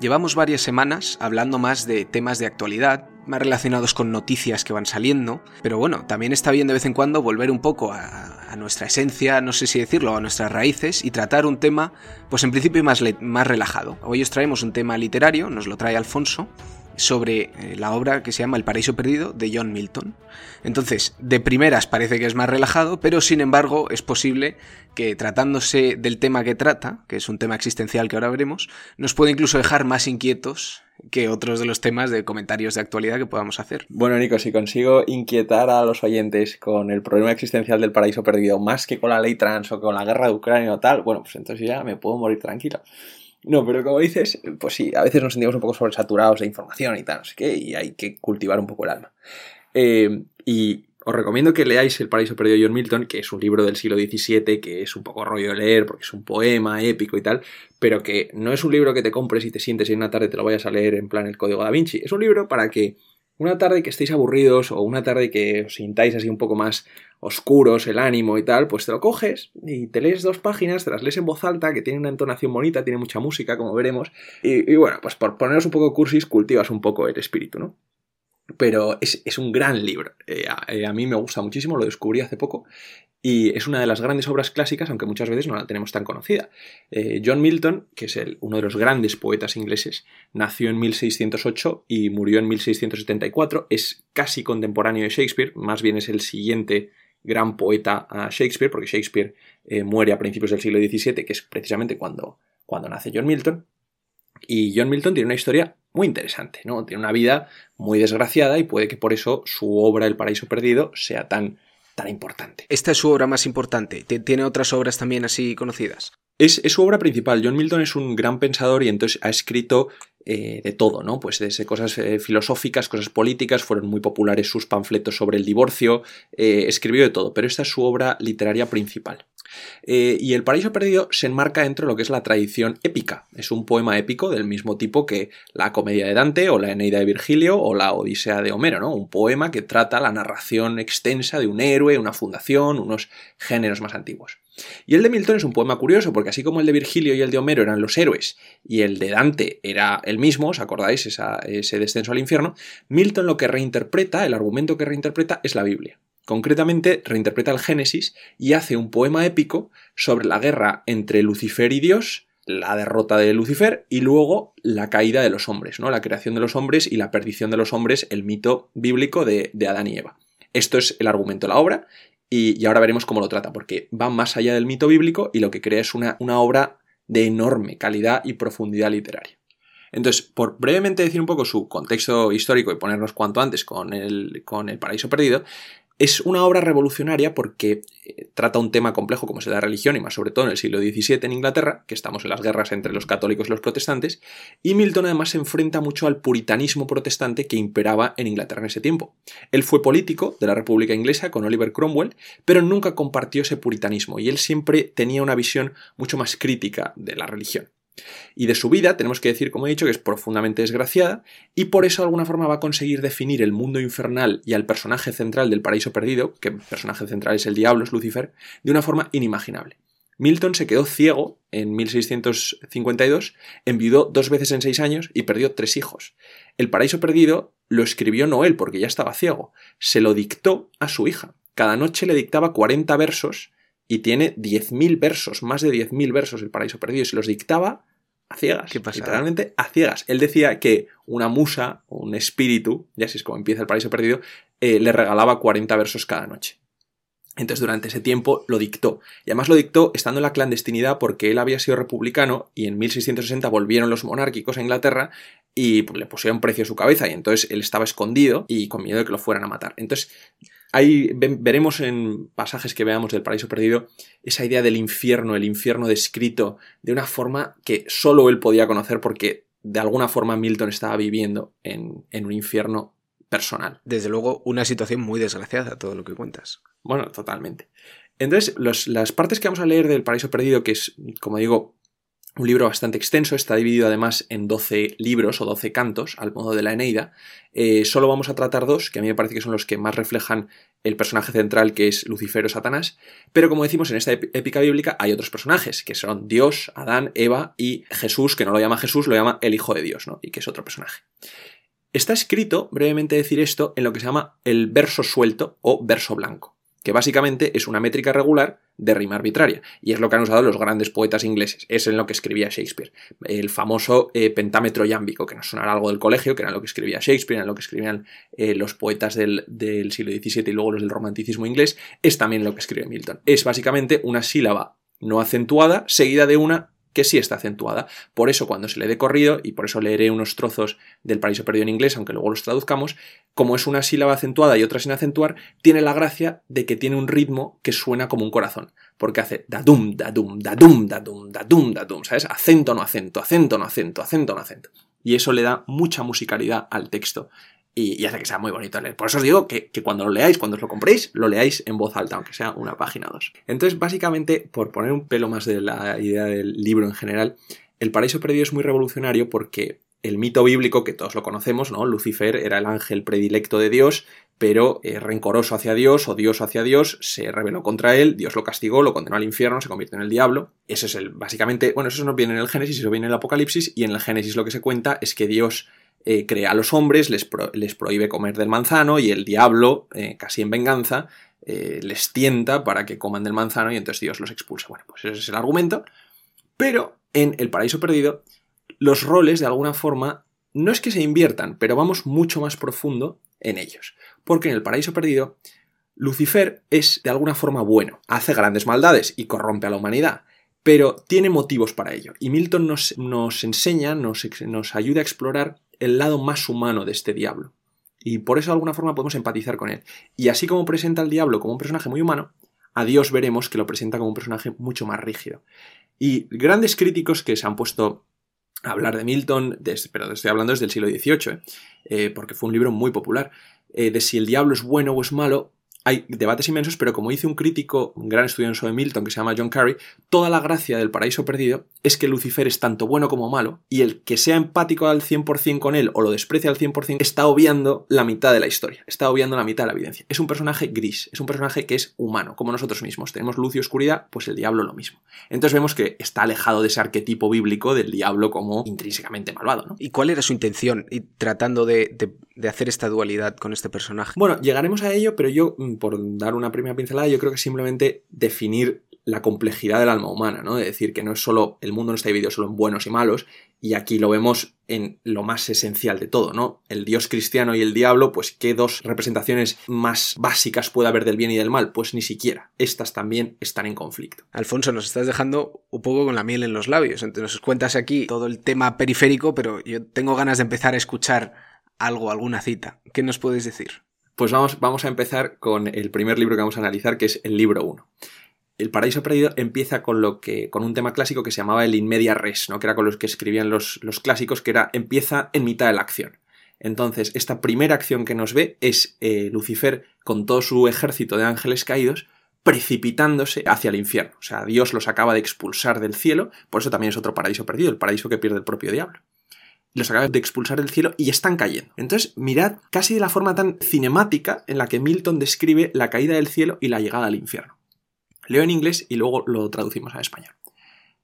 Llevamos varias semanas hablando más de temas de actualidad, más relacionados con noticias que van saliendo, pero bueno, también está bien de vez en cuando volver un poco a, nuestra esencia, no sé si decirlo, a nuestras raíces y tratar un tema, pues en principio más, más relajado. Hoy os traemos un tema literario, nos lo trae Alfonso, sobre eh, la obra que se llama El paraíso perdido de John Milton. Entonces, de primeras parece que es más relajado, pero sin embargo es posible que tratándose del tema que trata, que es un tema existencial que ahora veremos, nos puede incluso dejar más inquietos que otros de los temas de comentarios de actualidad que podamos hacer. Bueno, Nico, si consigo inquietar a los oyentes con el problema existencial del paraíso perdido más que con la ley trans o con la guerra de Ucrania o tal, bueno, pues entonces ya me puedo morir tranquilo. No, pero como dices, pues sí, a veces nos sentimos un poco sobresaturados de información y tal, no sé qué, y hay que cultivar un poco el alma. Eh, y os recomiendo que leáis El paraíso perdido de John Milton, que es un libro del siglo XVII, que es un poco rollo de leer, porque es un poema épico y tal, pero que no es un libro que te compres y te sientes y en una tarde te lo vayas a leer en plan el código da Vinci. Es un libro para que una tarde que estéis aburridos o una tarde que os sintáis así un poco más oscuros, el ánimo y tal, pues te lo coges y te lees dos páginas, te las lees en voz alta, que tiene una entonación bonita, tiene mucha música, como veremos, y, bueno, pues por poneros un poco cursis, cultivas un poco el espíritu, ¿no? Pero es, un gran libro. Eh, eh, a, mí me gusta muchísimo, lo descubrí hace poco y es una de las grandes obras clásicas, aunque muchas veces no la tenemos tan conocida. Eh, John Milton, que es el, uno de los grandes poetas ingleses, nació en 1608 y murió en 1674. Es casi contemporáneo de Shakespeare, más bien es el siguiente gran poeta a Shakespeare, porque Shakespeare eh, muere a principios del siglo XVII, que es precisamente cuando, cuando nace John Milton. Y John Milton tiene una historia muy interesante, ¿no? Tiene una vida muy desgraciada y puede que por eso su obra El paraíso perdido sea tan importante. Esta es su obra más importante. ¿Tiene otras obras también así conocidas? Es, su obra principal. John Milton es un gran pensador y entonces ha escrito eh, de todo, ¿no? Pues desde cosas eh, filosóficas, cosas políticas, fueron muy populares sus panfletos sobre el divorcio, eh, escribió de todo, pero esta es su obra literaria principal. Eh, y El Paraíso Perdido se enmarca dentro de lo que es la tradición épica. Es un poema épico del mismo tipo que la Comedia de Dante o la Eneida de Virgilio o la Odisea de Homero, ¿no? Un poema que trata la narración extensa de un héroe, una fundación, unos géneros más antiguos. Y el de Milton es un poema curioso, porque así como el de Virgilio y el de Homero eran los héroes, y el de Dante era el mismo, ¿os acordáis? ese descenso al infierno, Milton lo que reinterpreta, el argumento que reinterpreta es la Biblia. Concretamente, reinterpreta el Génesis y hace un poema épico sobre la guerra entre Lucifer y Dios, la derrota de Lucifer y luego la caída de los hombres, ¿no? La creación de los hombres y la perdición de los hombres, el mito bíblico de, Adán y Eva. Esto es el argumento de la obra y, ahora veremos cómo lo trata, porque va más allá del mito bíblico y lo que crea es una, una obra de enorme calidad y profundidad literaria. Entonces, por brevemente decir un poco su contexto histórico y ponernos cuanto antes con el, con el paraíso perdido, es una obra revolucionaria porque eh, trata un tema complejo como es la religión y más sobre todo en el siglo XVII en Inglaterra, que estamos en las guerras entre los católicos y los protestantes, y Milton además se enfrenta mucho al puritanismo protestante que imperaba en Inglaterra en ese tiempo. Él fue político de la República Inglesa con Oliver Cromwell, pero nunca compartió ese puritanismo y él siempre tenía una visión mucho más crítica de la religión. Y de su vida tenemos que decir, como he dicho, que es profundamente desgraciada y por eso de alguna forma va a conseguir definir el mundo infernal y al personaje central del paraíso perdido, que el personaje central es el diablo, es Lucifer, de una forma inimaginable. Milton se quedó ciego en 1652, enviudó dos veces en seis años y perdió tres hijos. El paraíso perdido lo escribió no él porque ya estaba ciego, se lo dictó a su hija. Cada noche le dictaba 40 versos y tiene 10.000 versos, más de 10.000 versos el paraíso perdido, y se los dictaba a ciegas. ¿Qué pasa? Literalmente a ciegas. Él decía que una musa, un espíritu, ya así es como empieza el paraíso perdido, eh, le regalaba 40 versos cada noche. Entonces durante ese tiempo lo dictó. Y además lo dictó estando en la clandestinidad porque él había sido republicano y en 1660 volvieron los monárquicos a Inglaterra y pues, le pusieron precio a su cabeza y entonces él estaba escondido y con miedo de que lo fueran a matar. Entonces Ahí veremos en pasajes que veamos del paraíso perdido esa idea del infierno, el infierno descrito de una forma que solo él podía conocer porque de alguna forma Milton estaba viviendo en, un infierno personal. Desde luego, una situación muy desgraciada, todo lo que cuentas. Bueno, totalmente. Entonces, las partes que vamos a leer del paraíso perdido, que es, como digo, un libro bastante extenso, está dividido además en 12 libros o 12 cantos, al modo de la Eneida. Eh, solo vamos a tratar dos, que a mí me parece que son los que más reflejan el personaje central, que es Lucifer o Satanás. Pero como decimos, en esta épica bíblica hay otros personajes, que son Dios, Adán, Eva y Jesús, que no lo llama Jesús, lo llama el Hijo de Dios, ¿no? Y que es otro personaje. Está escrito, brevemente decir esto, en lo que se llama el verso suelto o verso blanco que básicamente es una métrica regular de rima arbitraria, y es lo que han usado los grandes poetas ingleses, es en lo que escribía Shakespeare. El famoso eh, pentámetro yámbico, que nos sonará algo del colegio, que era lo que escribía Shakespeare, era lo que escribían eh, los poetas del, del siglo XVII y luego los del romanticismo inglés, es también lo que escribe Milton. Es básicamente una sílaba no acentuada seguida de una que sí está acentuada. Por eso cuando se le dé corrido, y por eso leeré unos trozos del Paraíso Perdido en inglés, aunque luego los traduzcamos, como es una sílaba acentuada y otra sin acentuar, tiene la gracia de que tiene un ritmo que suena como un corazón. Porque hace da-dum, da-dum, da-dum, da-dum, da-dum, da-dum, ¿sabes? Acento no acento, acento no acento, acento no acento. Y eso le da mucha musicalidad al texto y, hace que sea muy bonito leer. Por eso os digo que, cuando lo leáis, cuando os lo compréis, lo leáis en voz alta, aunque sea una página o dos. Entonces, básicamente, por poner un pelo más de la idea del libro en general, El Paraíso Perdido es muy revolucionario porque el mito bíblico, que todos lo conocemos, ¿no? Lucifer era el ángel predilecto de Dios, pero eh, rencoroso hacia Dios, odioso hacia Dios, se rebeló contra él, Dios lo castigó, lo condenó al infierno, se convirtió en el diablo. Ese es el, básicamente, bueno, eso no viene en el Génesis, eso viene en el Apocalipsis, y en el Génesis lo que se cuenta es que Dios eh, crea a los hombres, les, prohíbe comer del manzano y el diablo, eh, casi en venganza, eh, les tienta para que coman del manzano y entonces Dios los expulsa. Bueno, pues ese es el argumento. Pero en el paraíso perdido, los roles de alguna forma no es que se inviertan, pero vamos mucho más profundo en ellos. Porque en el paraíso perdido, Lucifer es de alguna forma bueno, hace grandes maldades y corrompe a la humanidad pero tiene motivos para ello. Y Milton nos, nos enseña, nos, nos, ayuda a explorar el lado más humano de este diablo. Y por eso de alguna forma podemos empatizar con él. Y así como presenta al diablo como un personaje muy humano, a Dios veremos que lo presenta como un personaje mucho más rígido. Y grandes críticos que se han puesto a hablar de Milton, pero estoy hablando desde el siglo XVIII, ¿eh? Eh, porque fue un libro muy popular, eh, de si el diablo es bueno o es malo, hay debates inmensos, pero como dice un crítico, un gran estudioso de Milton que se llama John Carey, toda la gracia del paraíso perdido es que Lucifer es tanto bueno como malo, y el que sea empático al 100% con él o lo desprecia al 100% está obviando la mitad de la historia, está obviando la mitad de la evidencia. Es un personaje gris, es un personaje que es humano, como nosotros mismos. Tenemos luz y oscuridad, pues el diablo lo mismo. Entonces vemos que está alejado de ese arquetipo bíblico del diablo como intrínsecamente malvado. ¿no? ¿Y cuál era su intención y tratando de, de hacer esta dualidad con este personaje? Bueno, llegaremos a ello, pero yo, por dar una primera pincelada, yo creo que simplemente definir la complejidad del alma humana, ¿no? De decir que no es solo, el mundo no está dividido solo en buenos y malos, y aquí lo vemos en lo más esencial de todo, ¿no? El dios cristiano y el diablo, pues ¿qué dos representaciones más básicas puede haber del bien y del mal? Pues ni siquiera. Estas también están en conflicto. Alfonso, nos estás dejando un poco con la miel en los labios. Entonces nos cuentas aquí todo el tema periférico, pero yo tengo ganas de empezar a escuchar algo, alguna cita. ¿Qué nos puedes decir? Pues vamos, vamos a empezar con el primer libro que vamos a analizar, que es el libro 1. El Paraíso Perdido empieza con lo que. con un tema clásico que se llamaba el in media res, ¿no? Que era con los que escribían los, los clásicos, que era empieza en mitad de la acción. Entonces, esta primera acción que nos ve es eh, Lucifer con todo su ejército de ángeles caídos precipitándose hacia el infierno. O sea, Dios los acaba de expulsar del cielo, por eso también es otro paraíso perdido, el paraíso que pierde el propio diablo los acaba de expulsar del cielo y están cayendo. Entonces, mirad casi de la forma tan cinemática en la que Milton describe la caída del cielo y la llegada al infierno. Leo en inglés y luego lo traducimos a español.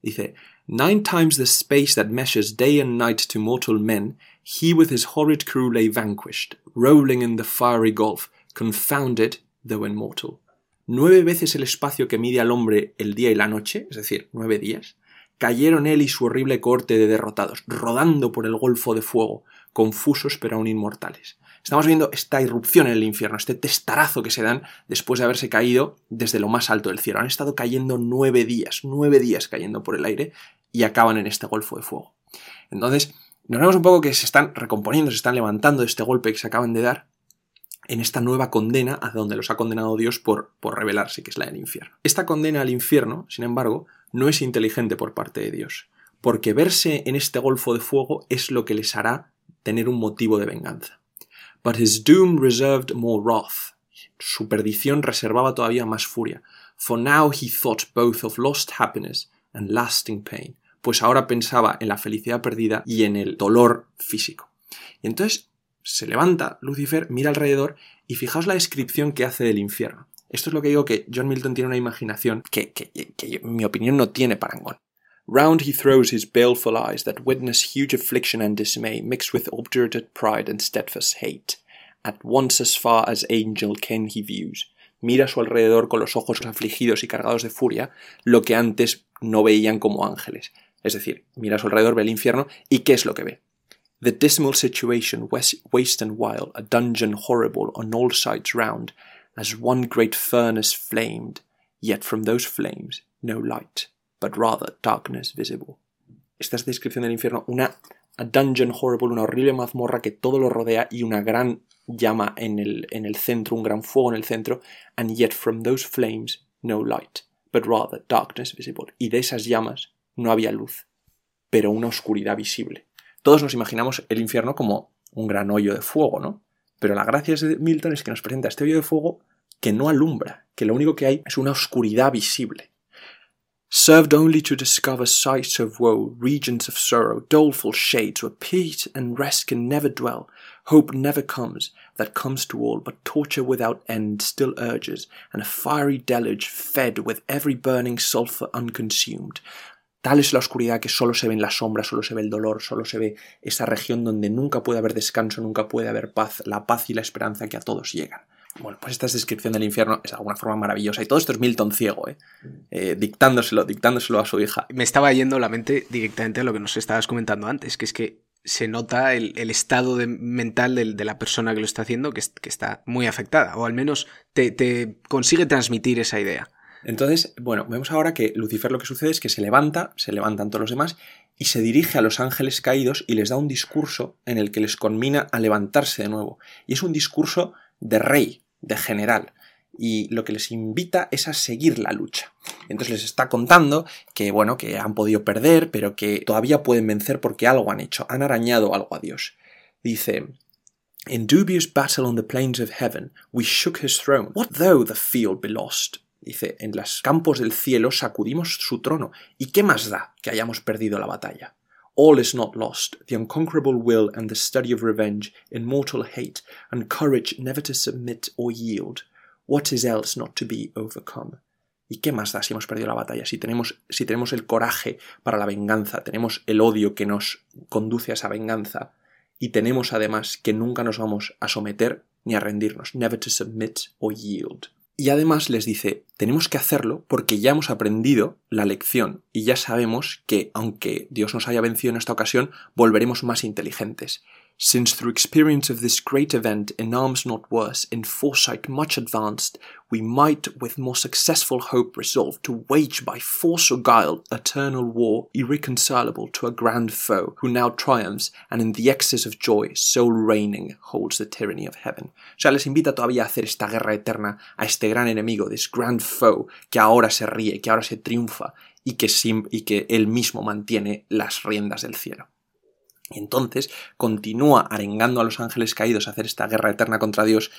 Dice, Nine times the space that measures day and night to mortal men, he with his horrid crew lay vanquished, rolling in the fiery gulf, confounded, though immortal. Nueve veces el espacio que mide al hombre el día y la noche, es decir, nueve días, cayeron él y su horrible corte de derrotados, rodando por el golfo de fuego, confusos pero aún inmortales. Estamos viendo esta irrupción en el infierno, este testarazo que se dan después de haberse caído desde lo más alto del cielo. Han estado cayendo nueve días, nueve días cayendo por el aire y acaban en este golfo de fuego. Entonces, nos vemos un poco que se están recomponiendo, se están levantando de este golpe que se acaban de dar en esta nueva condena a donde los ha condenado Dios por, por rebelarse, que es la del infierno. Esta condena al infierno, sin embargo, no es inteligente por parte de Dios, porque verse en este golfo de fuego es lo que les hará tener un motivo de venganza. But his doom reserved more wrath. Su perdición reservaba todavía más furia. For now he thought both of lost happiness and lasting pain, pues ahora pensaba en la felicidad perdida y en el dolor físico. Y entonces se levanta Lucifer, mira alrededor y fijaos la descripción que hace del infierno. Esto es lo que digo que John Milton tiene una imaginación que, que, que en mi opinión no tiene parangón. Round he throws his baleful eyes that witness huge affliction and dismay mixed with obdurate pride and steadfast hate. At once as far as angel ken he views. Mira a su alrededor con los ojos afligidos y cargados de furia, lo que antes no veían como ángeles. Es decir, mira a su alrededor, ve el infierno, y ¿qué es lo que ve? The dismal situation, waste and wild, a dungeon horrible on all sides round, as one great furnace flamed, yet from those flames no light but rather darkness visible. Esta es descripción del infierno, una dungeon horrible, una horrible mazmorra que todo lo rodea y una gran llama en el, en el centro, un gran fuego en el centro, and yet from those flames no light, but rather darkness visible. Y de esas llamas no había luz, pero una oscuridad visible. Todos nos imaginamos el infierno como un gran hoyo de fuego, ¿no? Pero la gracia de Milton es que nos presenta este hoyo de fuego que no alumbra, que lo único que hay es una oscuridad visible served only to discover sights of woe, regions of sorrow, doleful shades where peace and rest can never dwell, hope never comes, that comes to all, but torture without end still urges, and a fiery deluge fed with every burning sulphur unconsumed. Tal es la oscuridad que solo se ve en la sombra, solo se ve el dolor, solo se ve esa región donde nunca puede haber descanso, nunca puede haber paz, la paz y la esperanza que a todos llegan. Bueno, pues esta descripción del infierno es de alguna forma maravillosa. Y todo esto es Milton ciego, ¿eh? ¿eh? dictándoselo, dictándoselo a su hija. Me estaba yendo la mente directamente a lo que nos estabas comentando antes, que es que se nota el, estado mental de, la persona que lo está haciendo, que, está muy afectada, o al menos te, consigue transmitir esa idea. Entonces, bueno, vemos ahora que Lucifer lo que sucede es que se levanta, se levantan todos los demás, y se dirige a los ángeles caídos y les da un discurso en el que les conmina a levantarse de nuevo. Y es un discurso de rey, de general y lo que les invita es a seguir la lucha. Entonces les está contando que, bueno, que han podido perder, pero que todavía pueden vencer porque algo han hecho, han arañado algo a Dios. Dice, In dubious battle on the plains of heaven, we shook his throne. What though the field be lost? Dice, en los campos del cielo sacudimos su trono. ¿Y qué más da que hayamos perdido la batalla? All is not lost. The unconquerable will and the study of revenge, immortal hate, and courage never to submit or yield. What is else not to be overcome? ¿Y qué más da si hemos perdido la batalla? Si tenemos, si tenemos el coraje para la venganza, tenemos el odio que nos conduce a esa venganza, y tenemos además que nunca nos vamos a someter ni a rendirnos, never to submit or yield. Y además les dice, tenemos que hacerlo porque ya hemos aprendido la lección y ya sabemos que, aunque Dios nos haya vencido en esta ocasión, volveremos más inteligentes. Since through experience of this great event in arms not worse, in foresight much advanced, we might with more successful hope resolve to wage by force or guile eternal war irreconcilable to a grand foe, who now triumphs, and in the excess of joy, sole reigning, holds the tyranny of heaven. O sea, les invita todavía a hacer esta guerra eterna a este gran enemigo, this grand foe, que ahora se ríe, que ahora se triunfa, y que, sim y que él mismo mantiene las riendas del cielo. Y entonces continúa arengando a los ángeles caídos a hacer esta guerra eterna contra Dios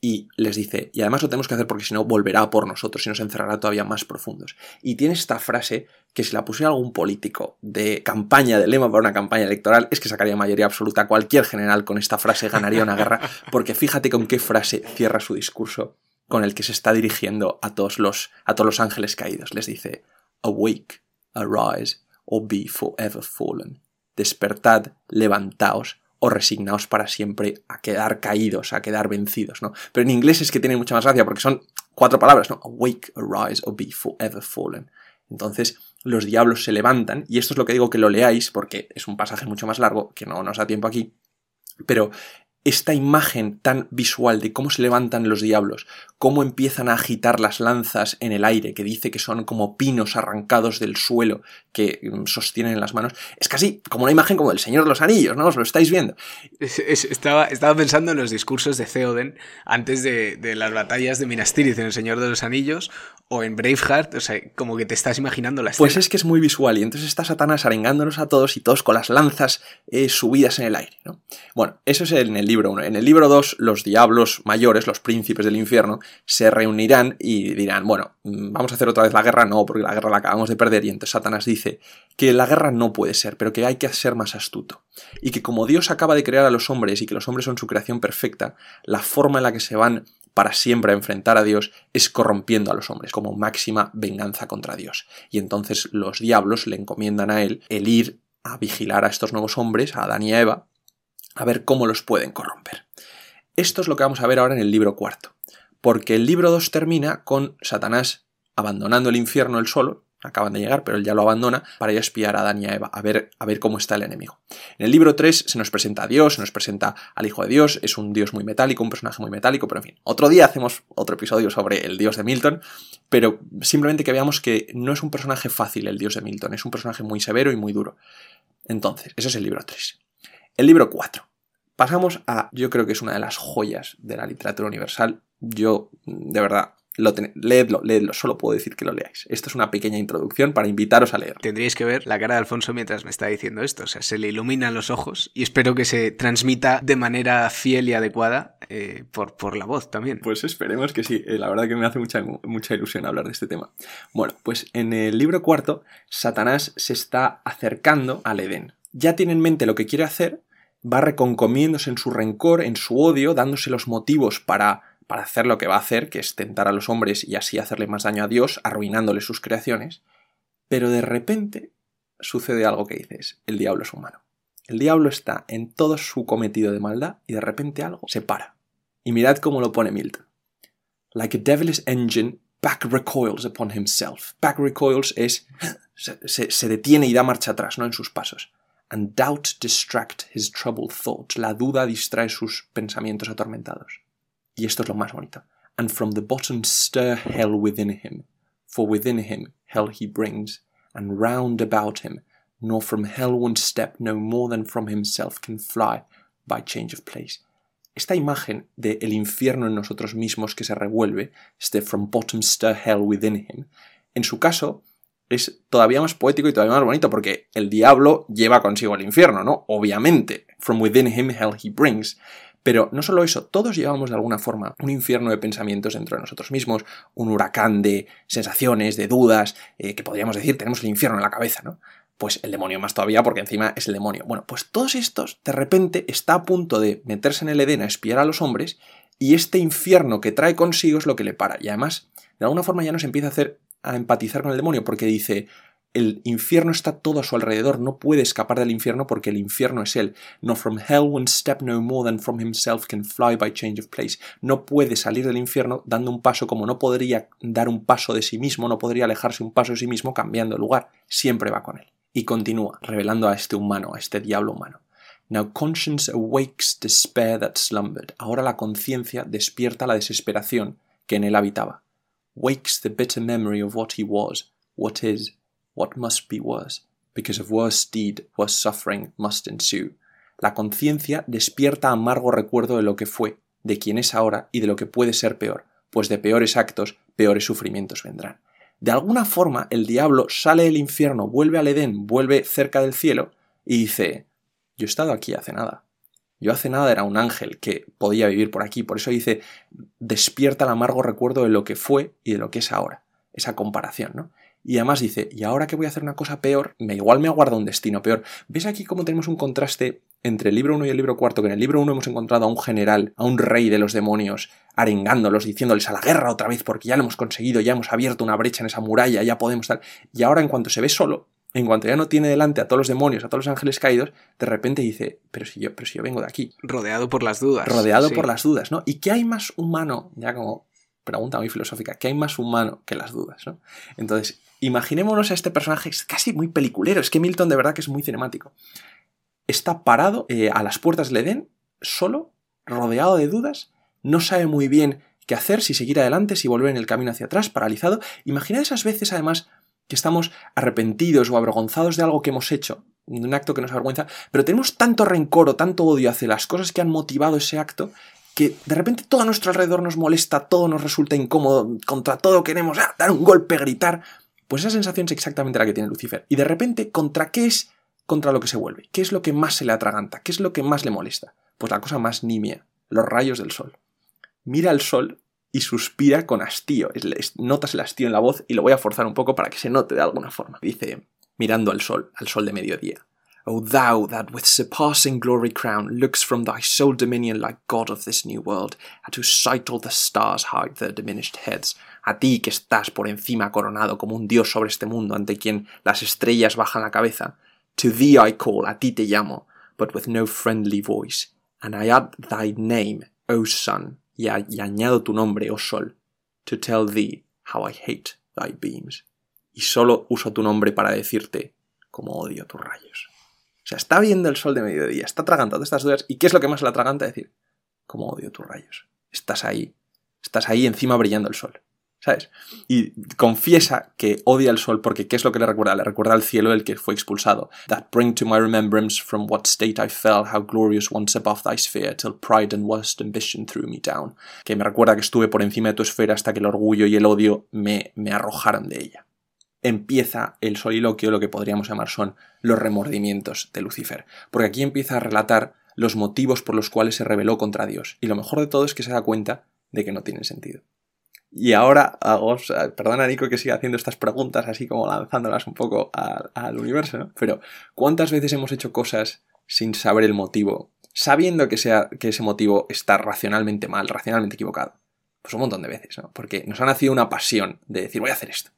y les dice, y además lo tenemos que hacer porque si no volverá por nosotros y nos encerrará todavía más profundos. Y tiene esta frase que si la pusiera algún político de campaña, de lema para una campaña electoral, es que sacaría mayoría absoluta. Cualquier general con esta frase ganaría una guerra, porque fíjate con qué frase cierra su discurso con el que se está dirigiendo a todos los, a todos los ángeles caídos. Les dice, awake, arise, or be forever fallen despertad, levantaos o resignaos para siempre a quedar caídos, a quedar vencidos, ¿no? Pero en inglés es que tiene mucha más gracia porque son cuatro palabras, ¿no? Awake, arise or be forever fallen. Entonces, los diablos se levantan, y esto es lo que digo que lo leáis, porque es un pasaje mucho más largo, que no nos da tiempo aquí, pero esta imagen tan visual de cómo se levantan los diablos, cómo empiezan a agitar las lanzas en el aire, que dice que son como pinos arrancados del suelo que mm, sostienen en las manos, es casi como una imagen como del Señor de los Anillos, ¿no? Os lo estáis viendo. estaba, estaba pensando en los discursos de Theoden antes de, las batallas de Minas Tirith en El Señor de los Anillos o en Braveheart, o sea, como que te estás imaginando la pues escena. Pues es que es muy visual y entonces está Satanás arengándonos a todos y todos con las lanzas eh, subidas en el aire, ¿no? Bueno, eso es en el libro libro 1. En el libro 2, los diablos mayores, los príncipes del infierno, se reunirán y dirán, bueno, mm, vamos a hacer otra vez la guerra, no, porque la guerra la acabamos de perder, y entonces Satanás dice que la guerra no puede ser, pero que hay que ser más astuto. Y que como Dios acaba de crear a los hombres y que los hombres son su creación perfecta, la forma en la que se van para siempre a enfrentar a Dios es corrompiendo a los hombres, como máxima venganza contra Dios. Y entonces los diablos le encomiendan a él el ir a vigilar a estos nuevos hombres, a Adán y a Eva, a ver cómo los pueden corromper. Esto es lo que vamos a ver ahora en el libro cuarto, porque el libro 2 termina con Satanás abandonando el infierno él solo, acaban de llegar, pero él ya lo abandona para ir a espiar a Adán y a Eva, a ver, a ver cómo está el enemigo. En el libro 3 se nos presenta a Dios, se nos presenta al Hijo de Dios, es un Dios muy metálico, un personaje muy metálico, pero en fin, otro día hacemos otro episodio sobre el Dios de Milton, pero simplemente que veamos que no es un personaje fácil el Dios de Milton, es un personaje muy severo y muy duro. Entonces, eso es el libro 3. El libro 4. Pasamos a, yo creo que es una de las joyas de la literatura universal. Yo, de verdad, lo leedlo, leedlo, solo puedo decir que lo leáis. Esto es una pequeña introducción para invitaros a leer. Tendríais que ver la cara de Alfonso mientras me está diciendo esto, o sea, se le iluminan los ojos y espero que se transmita de manera fiel y adecuada eh, por, por, la voz también. Pues esperemos que sí, eh, la verdad que me hace mucha, mucha ilusión hablar de este tema. Bueno, pues en el libro cuarto, Satanás se está acercando al Edén. Ya tiene en mente lo que quiere hacer, va reconcomiéndose en su rencor, en su odio, dándose los motivos para, para hacer lo que va a hacer, que es tentar a los hombres y así hacerle más daño a Dios, arruinándole sus creaciones. Pero de repente sucede algo que dices, el diablo es humano. El diablo está en todo su cometido de maldad y de repente algo se para. Y mirad cómo lo pone Milton. Like a devilish engine, back recoils upon himself. Back recoils es se, se detiene y da marcha atrás, ¿no? En sus pasos and doubt distract his troubled thoughts. La duda distrae sus pensamientos atormentados. Y esto es lo más bonito. And from the bottom stir hell within him, for within him hell he brings, and round about him, nor from hell one step no more than from himself can fly by change of place. Esta imagen de el infierno en nosotros mismos que se revuelve, este from bottom stir hell within him, en su caso, es todavía más poético y todavía más bonito porque el diablo lleva consigo el infierno, ¿no? Obviamente, from within him hell he brings. Pero no solo eso, todos llevamos de alguna forma un infierno de pensamientos dentro de nosotros mismos, un huracán de sensaciones, de dudas, eh, que podríamos decir, tenemos el infierno en la cabeza, ¿no? Pues el demonio más todavía, porque encima es el demonio. Bueno, pues todos estos, de repente, está a punto de meterse en el Edén a espiar a los hombres, y este infierno que trae consigo es lo que le para. Y además, de alguna forma ya nos empieza a hacer a empatizar con el demonio porque dice, el infierno está todo a su alrededor, no puede escapar del infierno porque el infierno es él. No from hell one step no more than from himself can fly by change of place. No puede salir del infierno dando un paso como no podría dar un paso de sí mismo, no podría alejarse un paso de sí mismo cambiando de lugar. Siempre va con él. Y continúa, revelando a este humano, a este diablo humano. Now conscience awakes despair that slumbered. Ahora la conciencia despierta la desesperación que en él habitaba wakes the bitter memory of what he was, what is, what must be worse, because of worse deed, worse suffering must ensue. La conciencia despierta amargo recuerdo de lo que fue, de quien es ahora y de lo que puede ser peor, pues de peores actos, peores sufrimientos vendrán. De alguna forma, el diablo sale del infierno, vuelve al Edén, vuelve cerca del cielo y dice, yo he estado aquí hace nada. Yo hace nada era un ángel que podía vivir por aquí, por eso dice, despierta el amargo recuerdo de lo que fue y de lo que es ahora, esa comparación, ¿no? Y además dice, y ahora que voy a hacer una cosa peor, me igual me aguarda un destino peor. ¿Ves aquí cómo tenemos un contraste entre el libro 1 y el libro 4? Que en el libro 1 hemos encontrado a un general, a un rey de los demonios, arengándolos, diciéndoles a la guerra otra vez, porque ya lo hemos conseguido, ya hemos abierto una brecha en esa muralla, ya podemos tal. Y ahora en cuanto se ve solo, en cuanto ya no tiene delante a todos los demonios, a todos los ángeles caídos, de repente dice, pero si yo, pero si yo vengo de aquí. Rodeado por las dudas. Rodeado por las dudas, ¿no? ¿Y qué hay más humano, ya como pregunta muy filosófica, qué hay más humano que las dudas, ¿no? Entonces, imaginémonos a este personaje, es casi muy peliculero, es que Milton de verdad que es muy cinemático. Está parado eh, a las puertas del Edén, solo, rodeado de dudas, no sabe muy bien qué hacer, si seguir adelante, si volver en el camino hacia atrás, paralizado. Imaginad esas veces, además, que estamos arrepentidos o avergonzados de algo que hemos hecho, de un acto que nos avergüenza, pero tenemos tanto rencor o tanto odio hacia las cosas que han motivado ese acto que de repente todo a nuestro alrededor nos molesta, todo nos resulta incómodo, contra todo queremos ah, dar un golpe, gritar. Pues esa sensación es exactamente la que tiene Lucifer. Y de repente, ¿contra qué es contra lo que se vuelve? ¿Qué es lo que más se le atraganta? ¿Qué es lo que más le molesta? Pues la cosa más nimia, los rayos del sol. Mira el sol y suspira con hastío. Notas el hastío en la voz y lo voy a forzar un poco para que se note de alguna forma. Dice, mirando al sol, al sol de mediodía. O thou that with surpassing glory crown looks from thy sole dominion like God of this new world, at whose sight all the stars hide their diminished heads. A ti que estás por encima coronado como un dios sobre este mundo ante quien las estrellas bajan la cabeza. To thee I call, a ti te llamo, but with no friendly voice. And I add thy name, O sun, y, añado tu nombre, oh sol, to tell thee how I hate thy beams. Y solo uso tu nombre para decirte cómo odio tus rayos. O sea, está viendo el sol de mediodía, está atragantando estas dudas. ¿Y qué es lo que más le atraganta? Decir, ¿cómo odio tus rayos? Estás ahí, estás ahí encima brillando el sol. ¿Sabes? Y confiesa que odia el sol porque ¿qué es lo que le recuerda? Le recuerda al cielo del que fue expulsado. That bring to my remembrance from what state I fell, how glorious once above thy sphere, till pride and worst ambition threw me down. Que me recuerda que estuve por encima de tu esfera hasta que el orgullo y el odio me, arrojaron de ella empieza el soliloquio, lo que podríamos llamar son los remordimientos de Lucifer. Porque aquí empieza a relatar los motivos por los cuales se rebeló contra Dios. Y lo mejor de todo es que se da cuenta de que no tienen sentido. Y ahora, hago, perdona Nico que siga haciendo estas preguntas así como lanzándolas un poco al, universo, ¿no? Pero ¿cuántas veces hemos hecho cosas sin saber el motivo, sabiendo que, sea, que ese motivo está racionalmente mal, racionalmente equivocado? Pues un montón de veces, ¿no? Porque nos ha nacido una pasión de decir voy a hacer esto.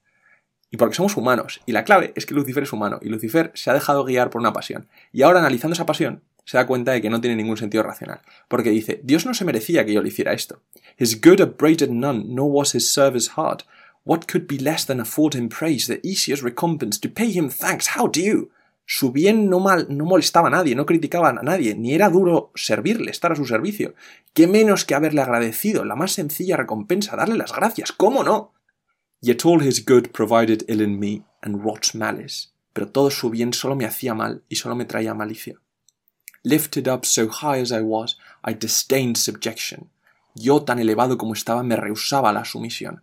Y porque somos humanos. Y la clave es que Lucifer es humano. Y Lucifer se ha dejado guiar por una pasión. Y ahora analizando esa pasión, se da cuenta de que no tiene ningún sentido racional. Porque dice, Dios no se merecía que yo le hiciera esto. His good upbraided none, nor was his service hard. What could be less than afford him praise, the easiest recompense, to pay him thanks, how due? Su bien no, mal, no molestaba a nadie, no criticaba a nadie, ni era duro servirle, estar a su servicio. ¿Qué menos que haberle agradecido? La más sencilla recompensa, darle las gracias. ¿Cómo no? Yet all his good provided ill in me and wrought malice. Pero todo su bien solo me hacía mal y solo me traía malicia. Lifted up so high as I was, I disdained subjection. Yo tan elevado como estaba me rehusaba la sumisión.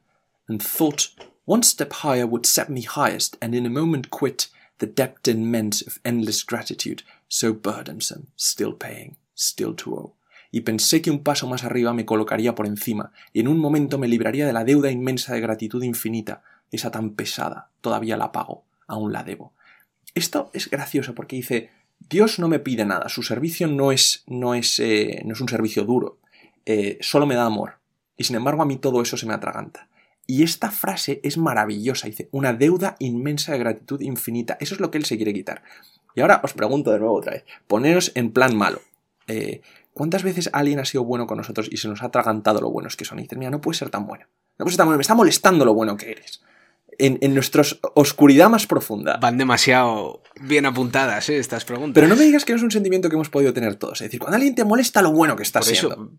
And thought one step higher would set me highest, and in a moment quit the depth immense of endless gratitude, so burdensome, still paying, still to owe y pensé que un paso más arriba me colocaría por encima, y en un momento me libraría de la deuda inmensa de gratitud infinita, esa tan pesada, todavía la pago, aún la debo. Esto es gracioso porque dice, Dios no me pide nada, su servicio no es, no es, eh, no es un servicio duro, eh, solo me da amor, y sin embargo a mí todo eso se me atraganta. Y esta frase es maravillosa, dice, una deuda inmensa de gratitud infinita, eso es lo que él se quiere quitar. Y ahora os pregunto de nuevo otra vez, poneros en plan malo. Eh, ¿Cuántas veces alguien ha sido bueno con nosotros y se nos ha atragantado lo buenos que son? Y dices, mira, no puedes ser tan bueno. No puedes ser tan bueno, me está molestando lo bueno que eres. En, en nuestra oscuridad más profunda. Van demasiado bien apuntadas ¿eh? estas preguntas. Pero no me digas que no es un sentimiento que hemos podido tener todos. Es decir, cuando alguien te molesta lo bueno que estás siendo.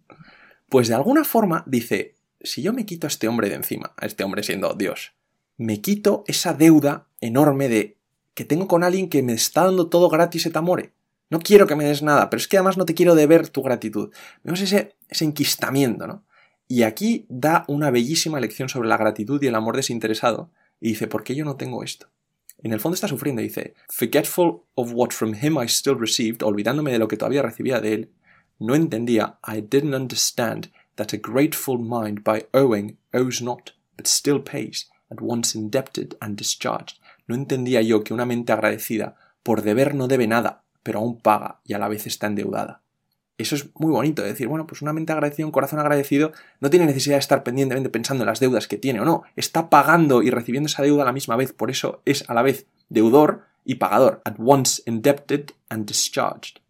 Pues de alguna forma dice, si yo me quito a este hombre de encima, a este hombre siendo Dios, me quito esa deuda enorme de que tengo con alguien que me está dando todo gratis et amore. No quiero que me des nada, pero es que además no te quiero deber tu gratitud. Vemos ese, ese enquistamiento, ¿no? Y aquí da una bellísima lección sobre la gratitud y el amor desinteresado, y dice, ¿por yo no tengo esto? En el fondo está sufriendo, dice, forgetful of what from him I still received, olvidándome de lo que todavía recibía de él, no entendía, I didn't understand that a grateful mind by owing owes not, but still pays, at once indebted and discharged. No entendía yo que una mente agradecida por deber no debe nada, pero aún paga y a la vez está endeudada. Eso es muy bonito, decir, bueno, pues una mente agradecida, un corazón agradecido, no tiene necesidad de estar pendientemente pensando en las deudas que tiene o no, está pagando y recibiendo esa deuda a la misma vez, por eso es a la vez deudor y pagador, at once indebted and discharged.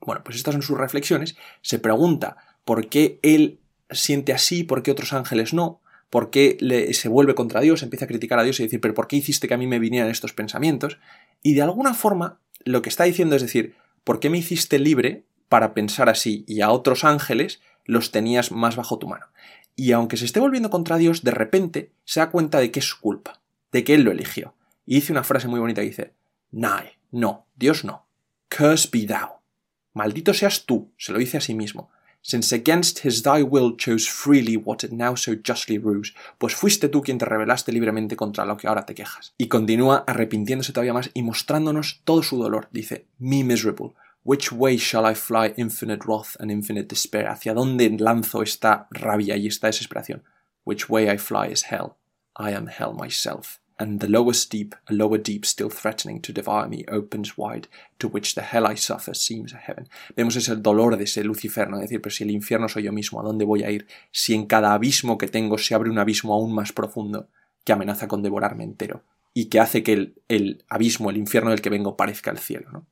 Bueno, pues estas son sus reflexiones, se pregunta por qué él siente así, por qué otros ángeles no, por qué se vuelve contra Dios, empieza a criticar a Dios y decir, pero ¿por qué hiciste que a mí me vinieran estos pensamientos? Y de alguna forma lo que está diciendo es decir, ¿por qué me hiciste libre para pensar así y a otros ángeles los tenías más bajo tu mano? Y aunque se esté volviendo contra Dios, de repente se da cuenta de que es su culpa, de que Él lo eligió. Y dice una frase muy bonita que dice, Nay, no, Dios no. Curse be thou. Maldito seas tú, se lo dice a sí mismo since against his thy will chose freely what it now so justly rues, pues fuiste tú quien te rebelaste libremente contra lo que ahora te quejas. Y continúa arrepintiéndose todavía más y mostrándonos todo su dolor. Dice, me miserable, Which way shall I fly infinite wrath and infinite despair? ¿Hacia dónde lanzo esta rabia y esta desesperación? Which way I fly is hell. I am hell myself. And the lowest deep, a lower deep still threatening to devour me, opens wide, to which the hell I suffer seems a heaven. Vemos ese dolor de ese Lucifer, ¿no? Es decir, pero si el infierno soy yo mismo, ¿a dónde voy a ir? Si en cada abismo que tengo se abre un abismo aún más profundo, que amenaza con devorarme entero, y que hace que el, el abismo, el infierno del que vengo, parezca el cielo, ¿no?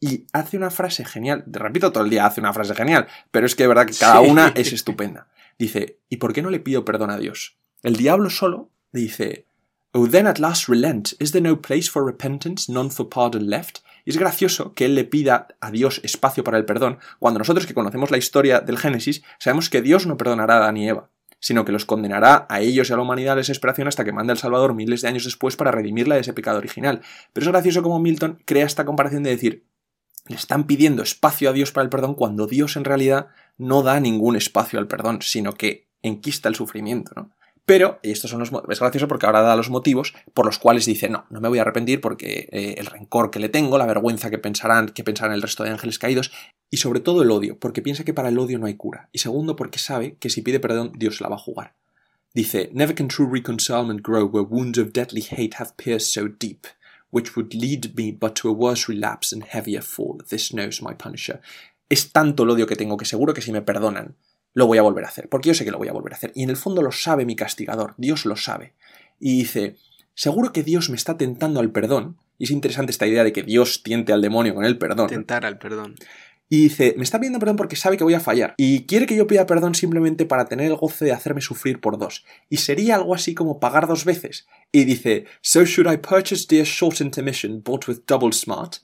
Y hace una frase genial. Repito todo el día, hace una frase genial, pero es que de verdad que cada una es estupenda. Dice, ¿y por qué no le pido perdón a Dios? El diablo solo dice, Oh, then at last relent. Is there no place for repentance, none for pardon left? Y es gracioso que él le pida a Dios espacio para el perdón, cuando nosotros que conocemos la historia del Génesis, sabemos que Dios no perdonará a Adán y Eva, sino que los condenará a ellos y a la humanidad a desesperación hasta que mande al Salvador miles de años después para redimirla de ese pecado original. Pero es gracioso como Milton crea esta comparación de decir, le están pidiendo espacio a Dios para el perdón cuando Dios en realidad no da ningún espacio al perdón, sino que enquista el sufrimiento, ¿no? Pero, y estos son los es gracioso porque ahora da los motivos por los cuales dice, no, no me voy a arrepentir porque eh, el rencor que le tengo, la vergüenza que pensarán, que pensarán el resto de ángeles caídos, y sobre todo el odio, porque piensa que para el odio no hay cura. Y segundo, porque sabe que si pide perdón, Dios la va a jugar. Dice, Never can true reconcilement grow where wounds of deadly hate have pierced so deep which would lead me but to a worse relapse and heavier fall. This knows my punisher. Es tanto el odio que tengo que seguro que si me perdonan, lo voy a volver a hacer, porque yo sé que lo voy a volver a hacer. Y en el fondo lo sabe mi castigador, Dios lo sabe. Y dice, seguro que Dios me está tentando al perdón. Y es interesante esta idea de que Dios tiente al demonio con el perdón. Tentar al perdón. Y dice, me está pidiendo perdón porque sabe que voy a fallar. Y quiere que yo pida perdón simplemente para tener el goce de hacerme sufrir por dos. Y sería algo así como pagar dos veces. Y dice, So should I purchase dear short intermission bought with double smart?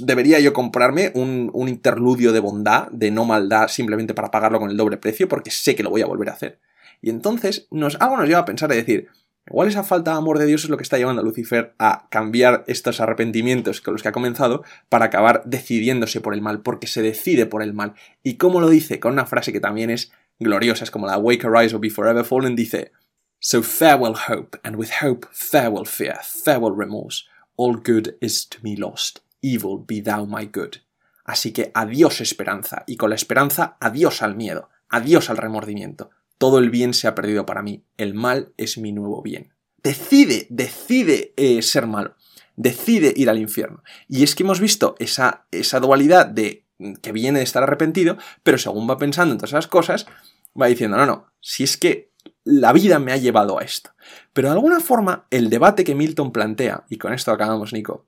¿Debería yo comprarme un, un interludio de bondad, de no maldad, simplemente para pagarlo con el doble precio? Porque sé que lo voy a volver a hacer. Y entonces nos, algo nos lleva a pensar y decir, Igual esa falta de amor de Dios es lo que está llevando a Lucifer a cambiar estos arrepentimientos con los que ha comenzado para acabar decidiéndose por el mal, porque se decide por el mal. Y como lo dice, con una frase que también es gloriosa, es como la Wake Arise or Be Forever Fallen, dice So farewell hope, and with hope farewell fear, farewell remorse, all good is to me lost, evil be thou my good. Así que adiós esperanza, y con la esperanza adiós al miedo, adiós al remordimiento, todo el bien se ha perdido para mí, el mal es mi nuevo bien. Decide, decide eh, ser malo, decide ir al infierno. Y es que hemos visto esa, esa dualidad de mm, que viene de estar arrepentido, pero según va pensando en todas esas cosas, va diciendo, no, no, si es que la vida me ha llevado a esto. Pero de alguna forma, el debate que Milton plantea, y con esto acabamos, Nico,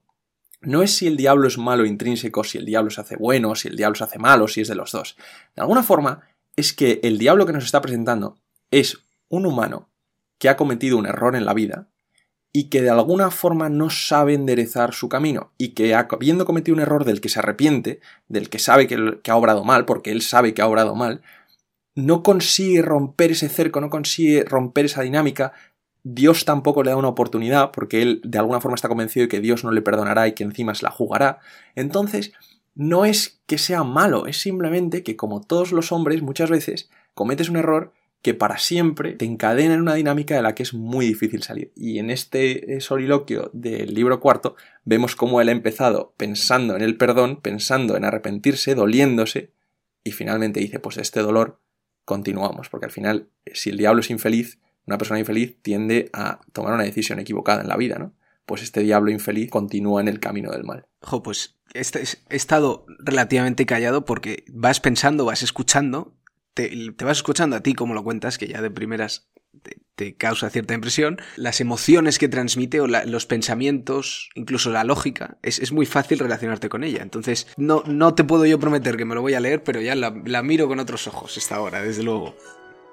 no es si el diablo es malo intrínseco, si el diablo se hace bueno, si el diablo se hace malo, si es de los dos. De alguna forma, es que el diablo que nos está presentando es un humano que ha cometido un error en la vida y que de alguna forma no sabe enderezar su camino y que habiendo cometido un error del que se arrepiente, del que sabe que, ha obrado mal, porque él sabe que ha obrado mal, no consigue romper ese cerco, no consigue romper esa dinámica, Dios tampoco le da una oportunidad porque él de alguna forma está convencido de que Dios no le perdonará y que encima se la jugará. Entonces, no es que sea malo, es simplemente que como todos los hombres muchas veces cometes un error que para siempre te encadena en una dinámica de la que es muy difícil salir. Y en este eh, soliloquio del libro cuarto vemos cómo él ha empezado pensando en el perdón, pensando en arrepentirse, doliéndose, y finalmente dice, pues este dolor continuamos, porque al final, si el diablo es infeliz, una persona infeliz tiende a tomar una decisión equivocada en la vida, ¿no? Pues este diablo infeliz continúa en el camino del mal. Jo, pues he estado relativamente callado porque vas pensando, vas escuchando, te, vas escuchando a ti como lo cuentas, que ya de primeras te, causa cierta impresión, las emociones que transmite o los pensamientos, incluso la lógica, es, muy fácil relacionarte con ella. Entonces, no, no te puedo yo prometer que me lo voy a leer, pero ya la, la miro con otros ojos esta hora, desde luego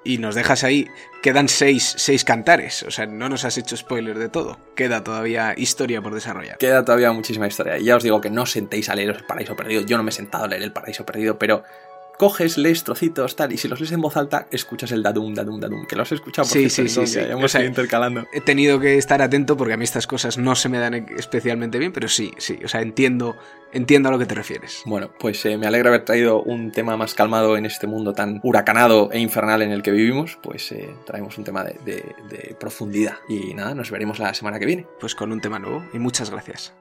y nos dejas ahí, quedan seis, seis cantares, o sea, no nos has hecho spoiler de todo, queda todavía historia por desarrollar. Queda todavía muchísima historia, y ya os digo que no sentéis a leer el Paraíso Perdido, yo no me he sentado a leer el Paraíso Perdido, pero coges, lees trocitos, tal, y si los lees en voz alta, escuchas el dadum, dadum, dadum, que lo has escuchado por Sí, sí, sí, sí. hemos ido intercalando. He tenido que estar atento porque a mí estas cosas no se me dan especialmente bien, pero sí, sí, o sea, entiendo, entiendo a lo que te refieres. Bueno, pues eh, me alegra haber traído un tema más calmado en este mundo tan huracanado e infernal en el que vivimos, pues eh, traemos un tema de profundidad. Y nada, nos veremos la semana que viene. Pues con un tema nuevo, y muchas gracias.